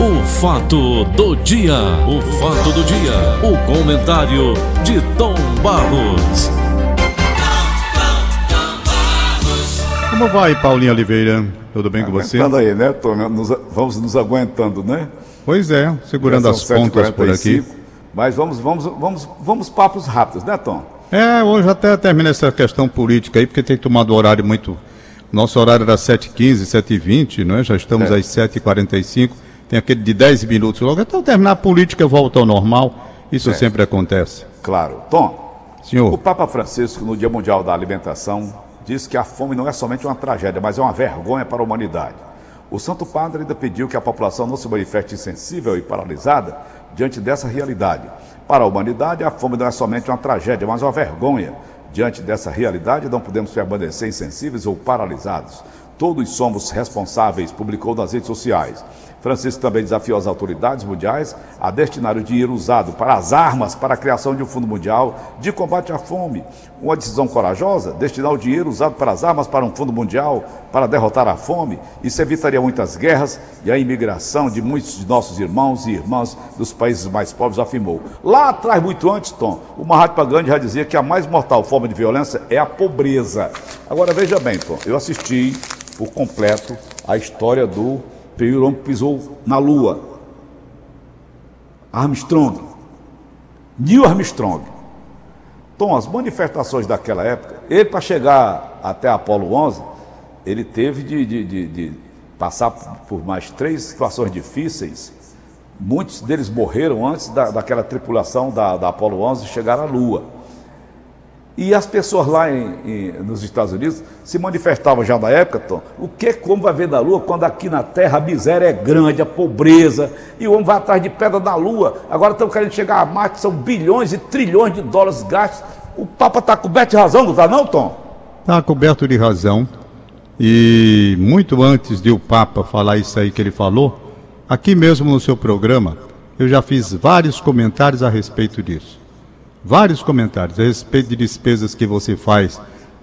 O fato do dia, o fato do dia, o comentário de Tom Barros. Como vai, Paulinho Oliveira? Tudo bem com você? Aguentando aí, né, Tom? Nos- vamos nos aguentando, né? Pois é, segurando as pontas por 7h45, aqui. Mas vamos, vamos, vamos, vamos papos rápidos, né, Tom? É, hoje até termina essa questão política aí, porque tem tomado o horário muito. Nosso horário era 7h15, 7h20, não é? Já estamos É. às 7h45, tem aquele de 10 minutos logo. Então terminar a política volta ao normal. Isso É. sempre acontece. Claro. Tom, o Senhor, Papa Francisco, no Dia Mundial da Alimentação, disse que a fome não é somente uma tragédia, mas é uma vergonha para a humanidade. O Santo Padre ainda pediu que a população não se manifeste insensível e paralisada diante dessa realidade. Para a humanidade, a fome não é somente uma tragédia, mas uma vergonha. Diante dessa realidade, não podemos permanecer insensíveis ou paralisados. Todos somos responsáveis, publicou nas redes sociais. Francisco também desafiou as autoridades mundiais a destinar o dinheiro usado para as armas para a criação de um fundo mundial de combate à fome. Uma decisão corajosa, destinar o dinheiro usado para as armas para um fundo mundial para derrotar a fome. Isso evitaria muitas guerras e a imigração de muitos de nossos irmãos e irmãs dos países mais pobres, afirmou. Lá atrás, muito antes, Tom, o Mahatma Gandhi já dizia que a mais mortal forma de violência é a pobreza. Agora veja bem, Tom, eu assisti por completo a história do primeiro homem que pisou na Lua. Armstrong. Neil Armstrong. Tom, as manifestações daquela época, ele para chegar até Apolo 11, ele teve de, de- de- de passar por mais três situações difíceis. Muitos deles morreram antes da, daquela tripulação da, da Apolo 11 chegar à Lua. E as pessoas lá em- em- nos Estados Unidos se manifestavam já na época, Tom, o que como vai ver da Lua quando aqui na Terra a miséria é grande, a pobreza, e o homem vai atrás de pedra da Lua. Agora estão querendo chegar a Marte, são bilhões e trilhões de dólares gastos. O Papa está coberto de razão, não está não, Tom? está coberto de razão. E muito antes de o Papa falar isso aí que ele falou, aqui mesmo no seu programa, eu já fiz vários comentários a respeito disso. Vários comentários a respeito de despesas que você faz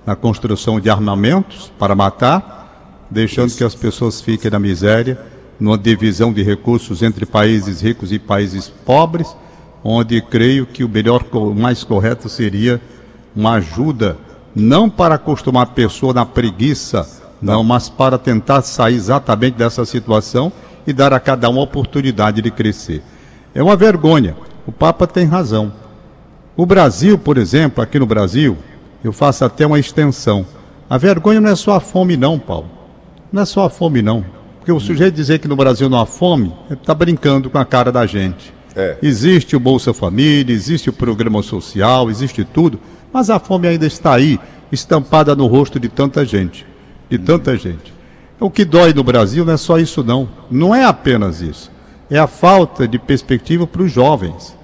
na construção de armamentos para matar, deixando que as pessoas fiquem na miséria, numa divisão de recursos entre países ricos e países pobres, onde creio que o melhor, o mais correto seria uma ajuda, não para acostumar a pessoa na preguiça, não, mas para tentar sair exatamente dessa situação e dar a cada um a oportunidade de crescer. É uma vergonha. O Papa tem razão. O Brasil, por exemplo, aqui no Brasil, eu faço até uma extensão. A vergonha não é só a fome, não, Paulo. Não é só a fome, não. Porque o sujeito dizer que no Brasil não há fome, está brincando com a cara da gente. É. Existe o Bolsa Família, existe o programa social, existe tudo, mas a fome ainda está aí, estampada no rosto de tanta gente. De tanta gente. O que dói no Brasil não é só isso, não. Não é apenas isso. É a falta de perspectiva para os jovens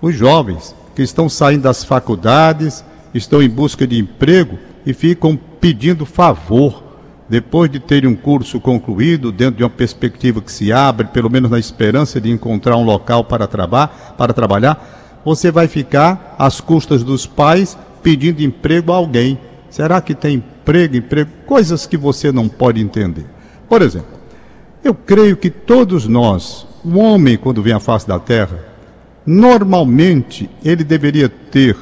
os jovens que estão saindo das faculdades, estão em busca de emprego e ficam pedindo favor depois de terem um curso concluído, dentro de uma perspectiva que se abre, pelo menos na esperança de encontrar um local para, traba para trabalhar, você vai ficar às custas dos pais pedindo emprego a alguém. Será que tem emprego, emprego? Coisas que você não pode entender. Por exemplo, eu creio que todos nós, o homem, quando vem à face da terra, normalmente ele deveria ter,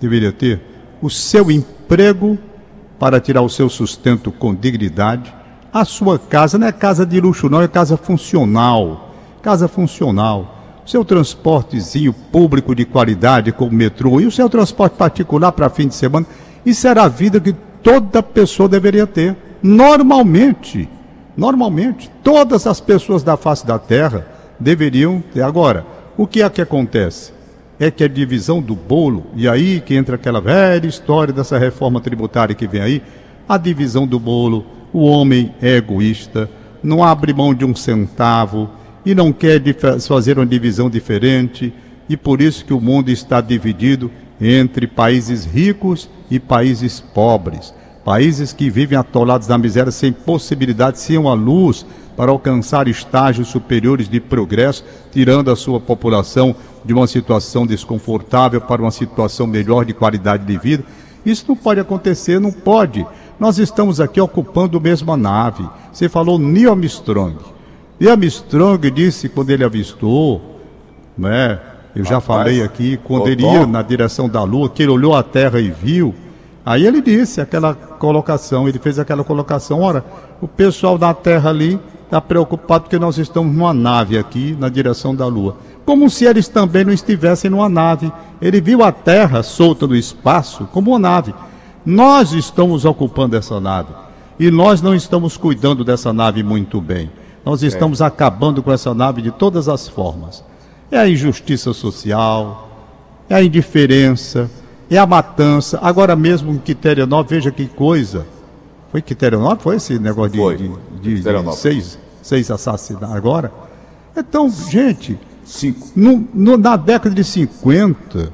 deveria ter o seu emprego para tirar o seu sustento com dignidade. A sua casa não é casa de luxo, não, é casa funcional. Casa funcional. Seu transportezinho público de qualidade, como metrô, e o seu transporte particular para fim de semana. Isso era a vida que toda pessoa deveria ter. Normalmente. Normalmente. Todas as pessoas da face da terra deveriam ter. Agora, o que é que acontece? É que a divisão do bolo, e aí que entra aquela velha história dessa reforma tributária que vem aí, a divisão do bolo, o homem é egoísta, não abre mão de um centavo e não quer fazer uma divisão diferente, e por isso que o mundo está dividido entre países ricos e países pobres. Países que vivem atolados na miséria sem possibilidade, sem uma luz para alcançar estágios superiores de progresso, tirando a sua população de uma situação desconfortável para uma situação melhor de qualidade de vida. Isso não pode acontecer, não pode. Nós estamos aqui ocupando a mesma nave. Você falou Neil Armstrong. E Armstrong disse quando ele avistou, né? Eu já Rapaz, falei aqui, quando ele ia na direção da Lua, que ele olhou a Terra e viu. Aí ele disse aquela colocação, ele fez aquela colocação, ora, o pessoal da Terra ali está preocupado porque nós estamos numa nave aqui na direção da Lua. Como se eles também não estivessem numa nave. Ele viu a Terra solta no espaço como uma nave. Nós estamos ocupando essa nave. E nós não estamos cuidando dessa nave muito bem. Nós estamos acabando com essa nave de todas as formas. É a injustiça social, é a indiferença, é a matança. Agora mesmo em Quiterianópolis, veja que coisa. Foi Quiterianópolis? Foi esse negócio de, Foi, de, de- de seis, seis assassinatos agora? Então, gente, Cinco. no- no- na década de 50,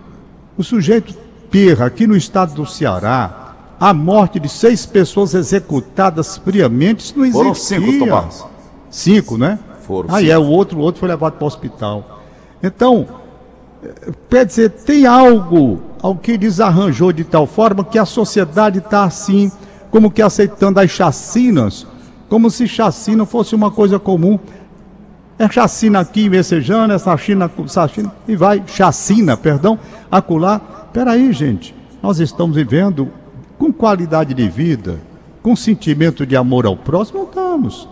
o sujeito perra aqui no estado do Ceará, a morte de seis pessoas executadas friamente, isso não existia. Foram cinco, Tomás. Cinco, né? Foram Aí é, o outro, o outro foi levado para o hospital. Então, quer dizer, tem algo, algo que desarranjou de tal forma que a sociedade está assim, como que aceitando as chacinas, como se chacina fosse uma coisa comum. É chacina aqui Messejana, essa china, essa china, e vai, chacina, perdão, acolá. Peraí, gente, nós estamos vivendo com qualidade de vida, com sentimento de amor ao próximo, não estamos.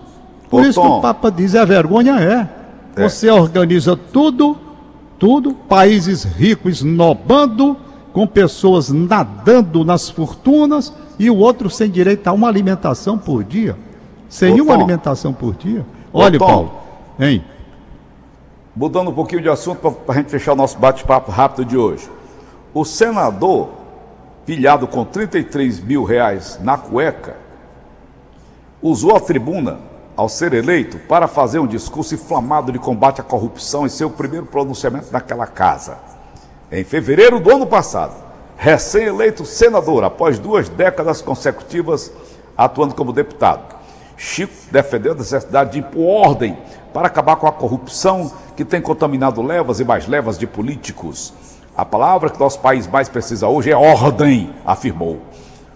Por Ô, isso que Tom. o Papa diz, a vergonha é. É. Você organiza tudo, tudo, países ricos esnobando, com pessoas nadando nas fortunas, e o outro sem direito a uma alimentação por dia. Sem Ô, uma Tom. alimentação por dia. Olha, Tom. Paulo, hein? Mudando um pouquinho de assunto para a gente fechar o nosso bate-papo rápido de hoje. O senador, pilhado com 33 mil reais na cueca, usou a tribuna ao ser eleito para fazer um discurso inflamado de combate à corrupção em seu primeiro pronunciamento naquela casa. Em fevereiro do ano passado, recém-eleito senador, após duas décadas consecutivas atuando como deputado, Chico defendeu a necessidade de impor ordem para acabar com a corrupção que tem contaminado levas e mais levas de políticos. A palavra que nosso país mais precisa hoje é ordem, afirmou.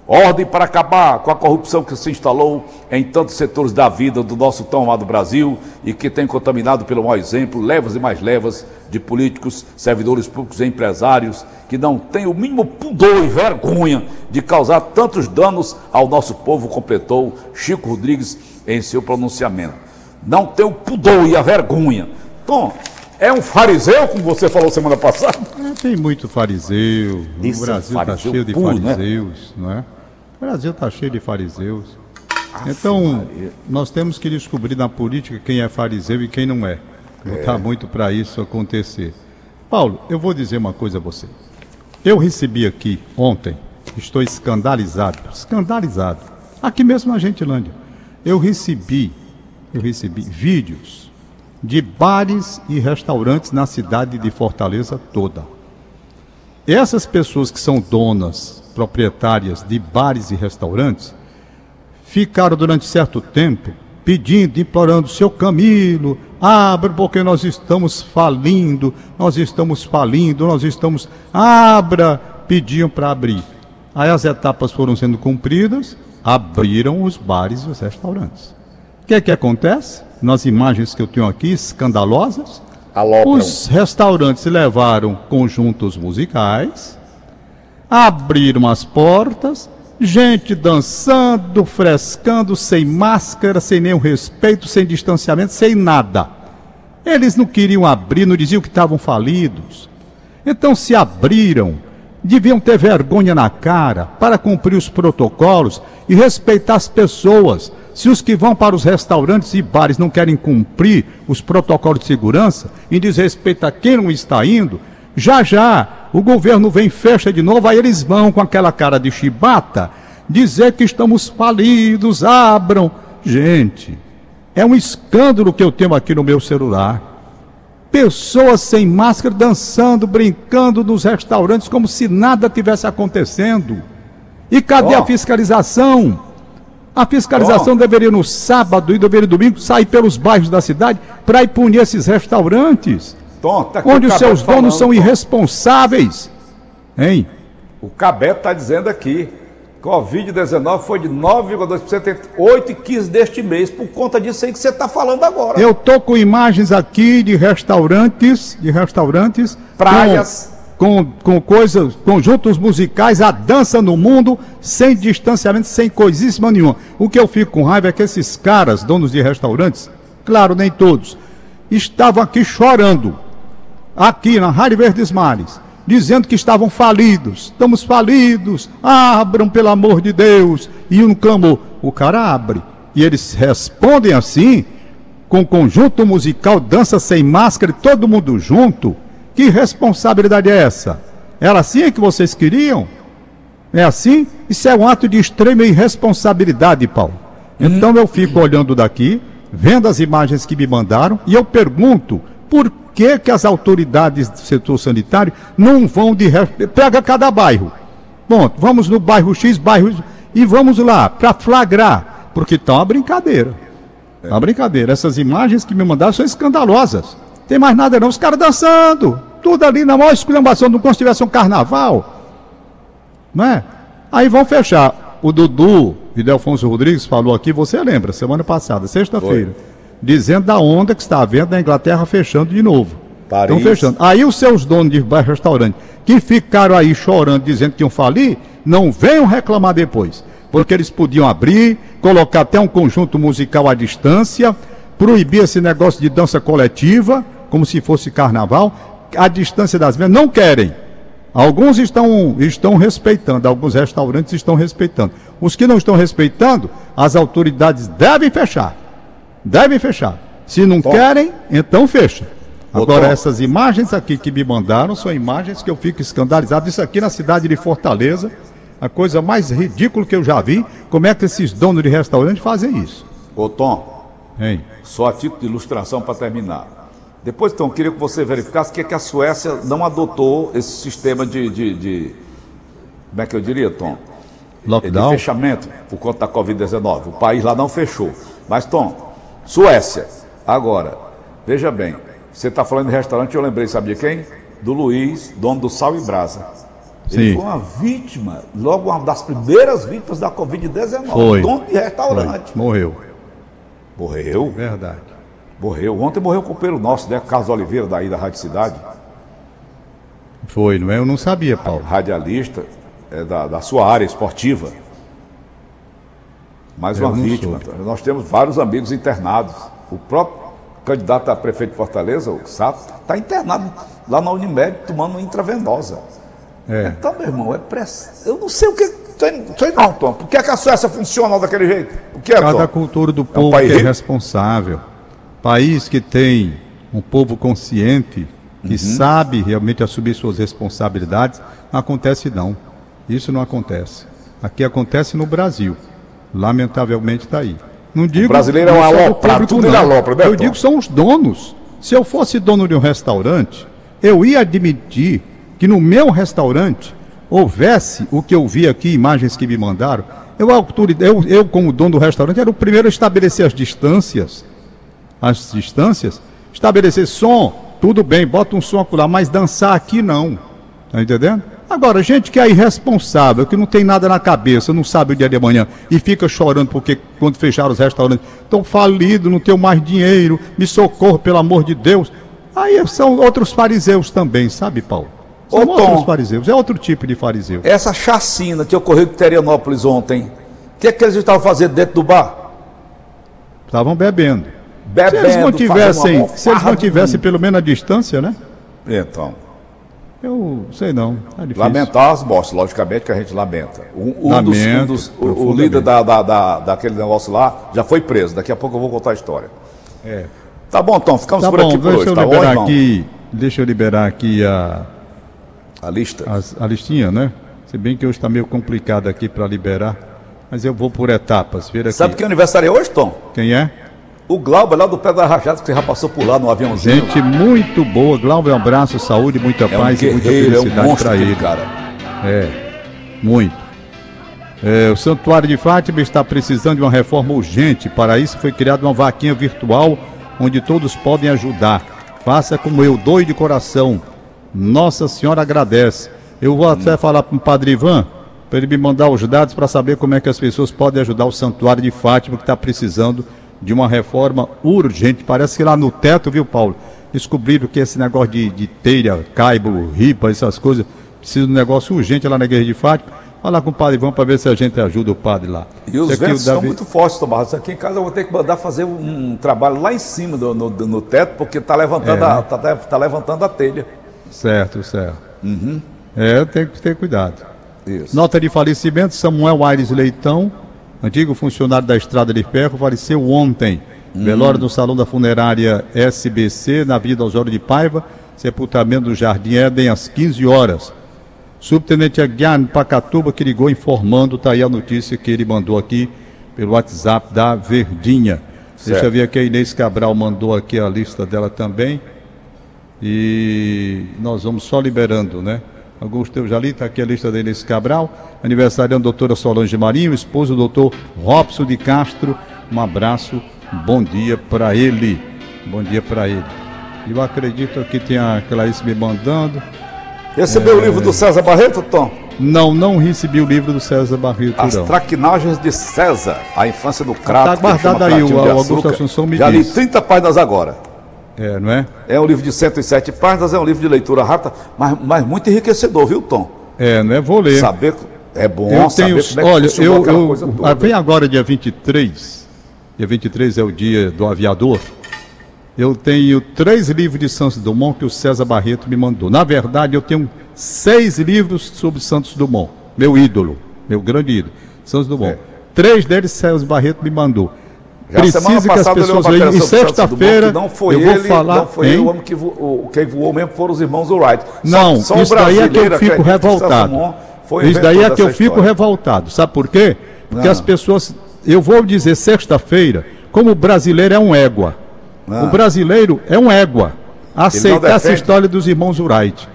Ordem para acabar com a corrupção que se instalou em tantos setores da vida do nosso tão amado Brasil e que tem contaminado pelo mau exemplo levas e mais levas de políticos, servidores públicos e empresários que não têm o mínimo pudor e vergonha de causar tantos danos ao nosso povo, completou Chico Rodrigues em seu pronunciamento. Não tem o pudor e a vergonha. Tom, é um fariseu, como você falou semana passada? É, tem muito fariseu. Isso o é Brasil está fariseu cheio de puro, né? fariseus, não é? O Brasil está cheio de fariseus. Então, nós temos que descobrir na política quem é fariseu e quem não é. Lutar muito para isso acontecer. Paulo, eu vou dizer uma coisa a você. Eu recebi aqui ontem, estou escandalizado, escandalizado, aqui mesmo na Gentilândia. Eu recebi, eu recebi vídeos de bares e restaurantes na cidade de Fortaleza toda. Essas pessoas que são donas, proprietárias de bares e restaurantes, ficaram durante certo tempo pedindo, implorando, seu Camilo, abra porque nós estamos falindo, nós estamos falindo, nós estamos, abra, pediam para abrir. Aí as etapas foram sendo cumpridas, abriram os bares e os restaurantes. O que é que acontece? Nas imagens que eu tenho aqui, escandalosas, Alopram. os restaurantes levaram conjuntos musicais, abriram as portas, gente dançando, frescando, sem máscara, sem nenhum respeito, sem distanciamento, sem nada. Eles não queriam abrir, não diziam que estavam falidos. Então se abriram, deviam ter vergonha na cara para cumprir os protocolos e respeitar as pessoas. Se os que vão para os restaurantes e bares não querem cumprir os protocolos de segurança, em desrespeito a quem não está indo, já já o governo vem fecha de novo, aí eles vão com aquela cara de chibata dizer que estamos falidos, abram. Gente, é um escândalo que eu tenho aqui no meu celular. Pessoas sem máscara dançando, brincando nos restaurantes como se nada tivesse acontecendo. E cadê Ó. a fiscalização? A fiscalização Ó. deveria no sábado e deveria no domingo sair pelos bairros da cidade para ir punir esses restaurantes, Tá aqui onde os seus donos falando, são Tom. irresponsáveis. Hein? O Cabeto está dizendo aqui. Covid-19 foi de 9,2% entre 8 e 15 deste mês, por conta disso aí que você está falando agora. Eu tô com imagens aqui de restaurantes, de restaurantes, Praias. com, com, com coisas, conjuntos musicais, a dança no mundo, sem distanciamento, sem coisíssima nenhuma. O que eu fico com raiva é que esses caras, donos de restaurantes, claro, nem todos, estavam aqui chorando, aqui na Rádio Verdes Mares dizendo que estavam falidos. Estamos falidos, abram pelo amor de Deus. E um clamor, o cara abre. E eles respondem assim, com conjunto musical, dança sem máscara, e todo mundo junto. Que responsabilidade é essa? Era assim que vocês queriam? É assim? Isso é um ato de extrema irresponsabilidade, Paulo. Então eu fico olhando daqui, vendo as imagens que me mandaram, e eu pergunto, por que, que as autoridades do setor sanitário não vão de? Pega cada bairro. Bom, vamos no bairro X, bairro e vamos lá para flagrar, porque tá uma brincadeira. Tá uma brincadeira. Essas imagens que me mandaram são escandalosas. Tem mais nada não, os caras dançando, tudo ali na maior esculhambação, como se tivesse um carnaval. Não é? Aí vão fechar. O Dudu e Delfonso Rodrigues falou aqui, você lembra, semana passada, sexta-feira dizendo da onda que está havendo na Inglaterra fechando de novo. Paris. Estão fechando. Aí os seus donos de restaurante, que ficaram aí chorando, dizendo que iam falir, não venham reclamar depois. Porque eles podiam abrir, colocar até um conjunto musical à distância, proibir esse negócio de dança coletiva, como se fosse carnaval, à distância das mesmas. Não querem. Alguns estão, estão respeitando, alguns restaurantes estão respeitando. Os que não estão respeitando, as autoridades devem fechar. Devem fechar. Se não Tom. querem, então fecha. Agora, Tom. essas imagens aqui que me mandaram são imagens que eu fico escandalizado. Isso aqui na cidade de Fortaleza, a coisa mais ridícula que eu já vi. Como é que esses donos de restaurante fazem isso? Ô Tom, Hein? só a título de ilustração para terminar. Depois, então, queria que você verificasse que, é que a Suécia não adotou esse sistema de, de, de- Como é que eu diria, Tom? De Lockdown? fechamento por conta da Covid-19. O país lá não fechou. Mas, Tom, Suécia. Agora, veja bem, você está falando de restaurante, eu lembrei, sabia quem? Do Luiz, dono do Sal e Brasa. Ele Sim. foi uma vítima, logo uma das primeiras vítimas da Covid-19. Foi. Dono de restaurante. Foi. Morreu. Morreu? Verdade. Morreu. Ontem morreu o companheiro nosso, né? Carlos Oliveira, daí da Rádio Cidade. Foi, não é? Eu não sabia, Paulo. Radialista é, da, da sua área esportiva. Mais uma vítima. Nós temos vários amigos internados. O próprio candidato a prefeito de Fortaleza, o Sato, está internado lá na Unimed tomando intravenosa. É. Então, meu irmão, é pressa. Eu não sei o que. Sei, sei não, Tom. Por que, é que a Suécia funciona daquele jeito? O que é, Cada Tom? cultura do povo país que é responsável. País que tem um povo consciente, que sabe realmente assumir suas responsabilidades, não acontece não. Isso não acontece. Aqui acontece no Brasil. Lamentavelmente está aí. Não digo brasileiro é um aloprado, público, tudo ele alopra, né, Eu digo que são os donos. Se eu fosse dono de um restaurante, eu ia admitir que no meu restaurante houvesse o que eu vi aqui, imagens que me mandaram. Eu, eu, eu como dono do restaurante, era o primeiro a estabelecer as distâncias. As distâncias. Estabelecer som, tudo bem, bota um som acolá, mas dançar aqui não. Tá entendendo? Agora, gente que é irresponsável, que não tem nada na cabeça, não sabe o dia de amanhã e fica chorando porque quando fecharam os restaurantes, estão falidos, não tenho mais dinheiro, me socorro, pelo amor de Deus. Aí são outros fariseus também, sabe, Paulo? São Ô, Tom. outros fariseus, é outro tipo de fariseu. Essa chacina que ocorreu em Terianópolis ontem, o que é que eles estavam fazendo dentro do bar? Estavam bebendo. Se Bebendo, eles mantivessem, se eles mantivessem pelo menos a distância, né? Então, Eu sei não, tá lamentar as mortes, logicamente que a gente lamenta. Um, um dos, um Lamento, dos- o- líder da, da, da- daquele negócio lá já foi preso. Daqui a pouco eu vou contar a história. É. Tá bom, Tom, ficamos Tá por bom, aqui por deixa hoje, eu tá bom, liberar irmão? aqui, deixa eu liberar aqui a, A lista. as- a listinha, né? Se bem que hoje está meio complicado aqui para liberar, mas eu vou por etapas. Sabe quem é aniversário é hoje, Tom? Quem é? O Glauber lá do Pé da Rajada, que você já passou por lá no aviãozinho. Gente muito boa. Glauber, um abraço, saúde, muita é um paz e muita guerreiro, é um felicidade para ele. cara. É, muito. É, o Santuário de Fátima está precisando de uma reforma urgente. Para isso foi criada uma vaquinha virtual onde todos podem ajudar. Faça como eu, doe de coração. Nossa Senhora agradece. Eu vou até falar para o Padre Ivan para ele me mandar os dados para saber como é que as pessoas podem ajudar o Santuário de Fátima, que está precisando de uma reforma urgente. Parece que lá no teto, viu, Paulo? Descobriram que esse negócio de, de telha, caibo, ripa, essas coisas, precisa de um negócio urgente lá na Igreja de Fátima. Falar com o padre Ivan para ver se a gente ajuda o padre lá. E os ventos Davi... são muito fortes, Tomás. Aqui em casa eu vou ter que mandar fazer um, trabalho lá em cima do, no, no teto, porque está levantando, é, a, tá, tá, levantando a telha. Certo, certo. Uhum. É, tem que ter cuidado. Isso. Nota de falecimento: Samuel Aires Leitão, antigo funcionário da Estrada de Ferro, faleceu ontem. Hum. Velório no salão da funerária SBC, na Avenida Osório de Paiva, sepultamento do Jardim Éden às 15 horas. Subtenente Aguiar Pacatuba que ligou informando, está aí a notícia que ele mandou aqui pelo WhatsApp da Verdinha. Certo. Deixa eu ver aqui, a Inês Cabral mandou aqui a lista dela também. E nós vamos só liberando, né? Augusto eu já li, está aqui a lista da Inês Cabral. Aniversariando a doutora Solange Marinho, esposo do doutor Robson de Castro. Um abraço, bom dia para ele. Bom dia para ele. Eu acredito que tem a Clarice me mandando. Recebeu é... o livro do César Barreto, Tom? Não, não recebi o livro do César Barreto. As não. traquinagens de César, a infância do crato. Está guardado aí, o, o Augusto Assunção me Já li 30 páginas agora. É, não é? É um livro de 107 páginas, é um livro de leitura rápida, mas, mas muito enriquecedor, viu, Tom? É, não é? Vou ler. Saber é bom eu tenho, é Olha, eu, eu ah, vem agora dia 23. Dia 23 é o dia do aviador. Eu tenho três livros de Santos Dumont que o César Barreto me mandou. Na verdade, eu tenho seis livros sobre Santos Dumont, meu ídolo, meu grande ídolo, Santos Dumont. É. Três deles César Barreto me mandou. Já Precisa que as pessoas vejam. E sexta-feira não foi eu vou ele, falar. Não foi ele o homem que voou, quem voou mesmo foram os irmãos Wright. Não, só, só isso daí é que eu fico revoltado. Isso daí é que eu fico história. revoltado. Sabe por quê? Porque não. as pessoas. Eu vou dizer sexta-feira, como o brasileiro é um égua. Não. O brasileiro é um égua. Aceitar essa história dos irmãos Wright.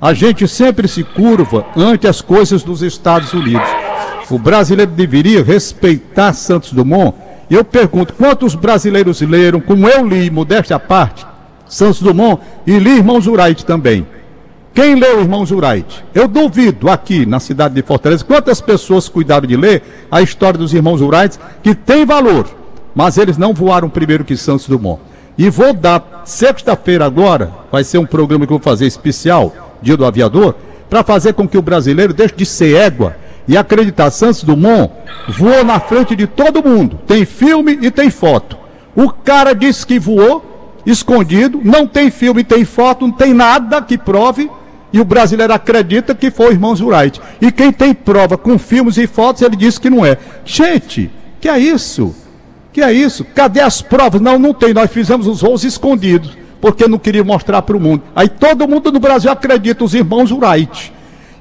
A gente sempre se curva ante as coisas dos Estados Unidos. O brasileiro deveria respeitar Santos Dumont. E eu pergunto, quantos brasileiros leram, como eu li, modéstia à parte, Santos Dumont e li Irmãos Wright também? Quem leu Irmãos Wright? Eu duvido aqui na cidade de Fortaleza quantas pessoas cuidaram de ler a história dos Irmãos Wright, que tem valor, mas eles não voaram primeiro que Santos Dumont. E vou dar, sexta-feira agora, vai ser um programa que eu vou fazer especial, Dia do Aviador, para fazer com que o brasileiro deixe de ser égua e acreditar. Santos Dumont voou na frente de todo mundo. Tem filme e tem foto. O cara disse que voou escondido, não tem filme, tem foto, não tem nada que prove. E o brasileiro acredita que foi o irmão Wright. E quem tem prova com filmes e fotos, ele disse que não é. Gente, que é isso? Que é isso? Cadê as provas? Não, não tem. Nós fizemos os voos escondidos porque não queria mostrar para o mundo. Aí todo mundo no Brasil acredita, os irmãos Wright.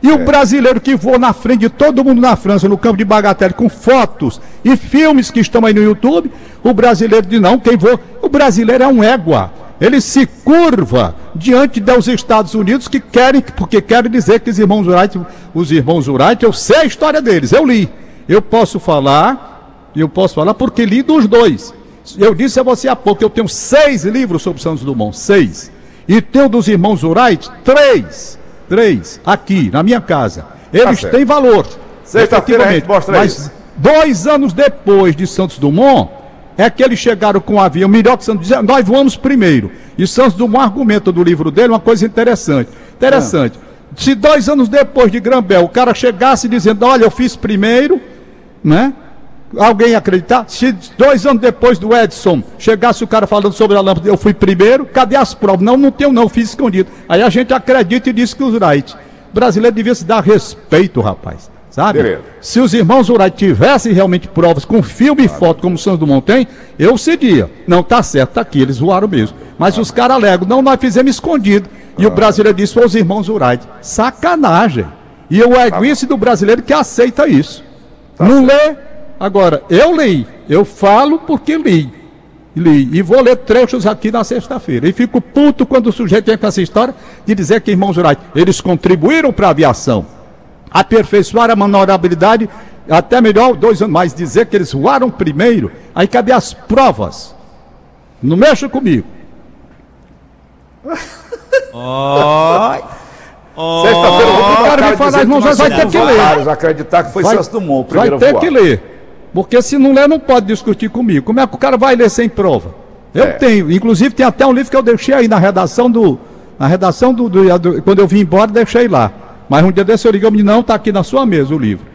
E é. o brasileiro que voa na frente de todo mundo na França, no campo de Bagatelle, com fotos e filmes que estão aí no YouTube, o brasileiro diz, não, quem voa? O brasileiro é um égua. Ele se curva diante dos Estados Unidos que querem, porque querem dizer que os irmãos Wright, os irmãos Wright, eu sei a história deles, eu li. Eu posso falar, eu posso falar porque li dos dois. Eu disse a você há pouco, eu tenho seis livros sobre Santos Dumont, seis. E tenho dos irmãos Wright, três. Três, aqui, na minha casa. Eles tá têm valor. Sexta-feira a gente mostra Mas isso. dois anos depois de Santos Dumont, é que eles chegaram com o avião melhor que Santos Dumont. Nós voamos primeiro. E Santos Dumont argumenta do livro dele uma coisa interessante. Interessante. Ah. Se dois anos depois de Grambel o cara chegasse dizendo, olha, eu fiz primeiro, né? Alguém acreditar? Se dois anos depois do Edson chegasse o cara falando sobre a lâmpada, eu fui primeiro, cadê as provas? Não, não tenho não, fiz escondido. Aí a gente acredita e diz que os Wright. O brasileiro devia se dar respeito, rapaz. Sabe? Beleza. Se os irmãos Wright tivessem realmente provas com filme e foto, como o Santos Dumont tem, eu cedia. Não, tá certo, tá aqui, eles voaram mesmo. Mas os caras alegam, não, nós fizemos escondido. E o brasileiro disse, os irmãos Wright. Sacanagem. E o egoísta do brasileiro que aceita isso. Tá não certo. lê, Agora, eu li, eu falo porque li. Li. E vou ler trechos aqui na sexta-feira. E fico puto quando o sujeito vem com essa história de dizer que, irmãos Wright, eles contribuíram para a aviação. Aperfeiçoar a maneurabilidade, até melhor, dois anos mais, dizer que eles voaram primeiro. Aí cadê as provas? Não mexa comigo. Oh. oh. Sexta-feira eu vou cara me falar, irmão, vai ter que ler. acreditar que foi vai, Santos Dumont o primeiro Vai ter que ler. Porque se não ler, não pode discutir comigo. Como é que o cara vai ler sem prova? Eu é. tenho, inclusive tem até um livro que eu deixei aí na redação do. Na redação do, do, do Quando eu vim embora, deixei lá. Mas um dia desse eu liguei e não, está aqui na sua mesa o livro.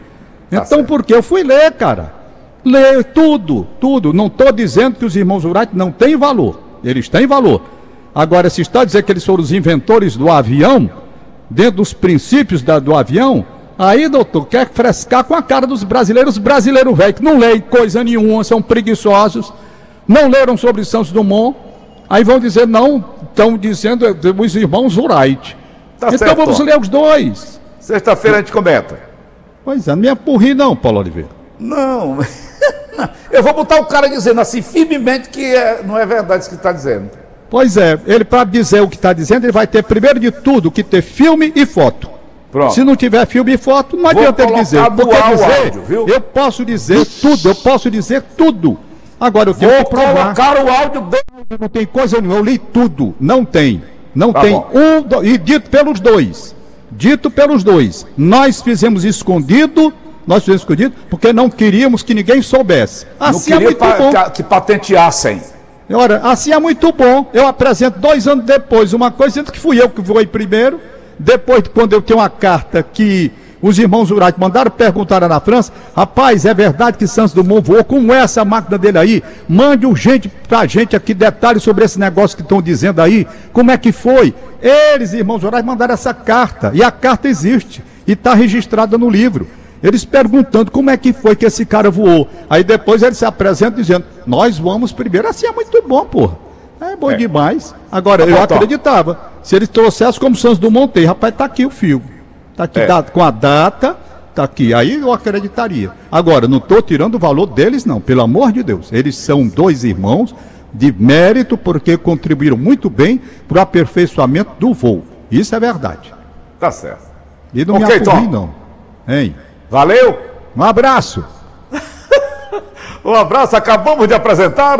Tá então, por que eu fui ler, cara? Ler tudo, tudo. Não estou dizendo que os irmãos Wright não têm valor. Eles têm valor. Agora, se está dizendo que eles foram os inventores do avião, dentro dos princípios da, do avião, aí, doutor, quer frescar com a cara dos brasileiros, brasileiro velho, que não leem coisa nenhuma, são preguiçosos, não leram sobre Santos Dumont, aí vão dizer, não, estão dizendo os irmãos Wright. Tá então certo, vamos ler os dois. Sexta-feira a gente comenta. Pois é, não me apurri não, Paulo Oliveira. Não, eu vou botar o cara dizendo assim, firmemente, que é, não é verdade isso que está dizendo. Pois é, ele para dizer o que está dizendo, ele vai ter primeiro de tudo que ter filme e foto. Pronto. Se não tiver filme e foto, não adianta ele dizer. Porque dizer, áudio, viu? eu posso dizer tudo, eu posso dizer tudo. Agora eu tenho Vou que provar. colocar o áudio dele. Não tem coisa nenhuma, eu li tudo. Não tem. Não tá tem bom. um, do, e dito pelos dois. Dito pelos dois. Nós fizemos escondido, nós fizemos escondido, porque não queríamos que ninguém soubesse. Assim não é queria é muito bom. que patenteassem. Ora, assim é muito bom. Eu apresento dois anos depois uma coisa, sendo que fui eu que voei primeiro. Depois, quando eu tenho uma carta que os irmãos Urati mandaram perguntar na França, rapaz, é verdade que Santos Dumont voou? Como é essa máquina dele aí? Mande urgente pra gente aqui detalhes sobre esse negócio que estão dizendo aí. Como é que foi? Eles, irmãos Urati, mandaram essa carta. E a carta existe. E está registrada no livro. Eles perguntando como é que foi que esse cara voou. Aí depois ele se apresenta dizendo: Nós vamos primeiro. Assim é muito bom, porra. É bom é. demais. Agora, tá eu acreditava. Se eles trouxessem como Santos do Monteiro, rapaz, tá aqui o filme. Tá aqui é. com a data, tá aqui. Aí eu acreditaria. Agora, não estou tirando o valor deles, não. Pelo amor de Deus. Eles são dois irmãos de mérito porque contribuíram muito bem para o aperfeiçoamento do voo. Isso é verdade. Tá certo. E não okay, me apurri, não. Hein? Valeu! Um abraço! um abraço, acabamos de apresentar.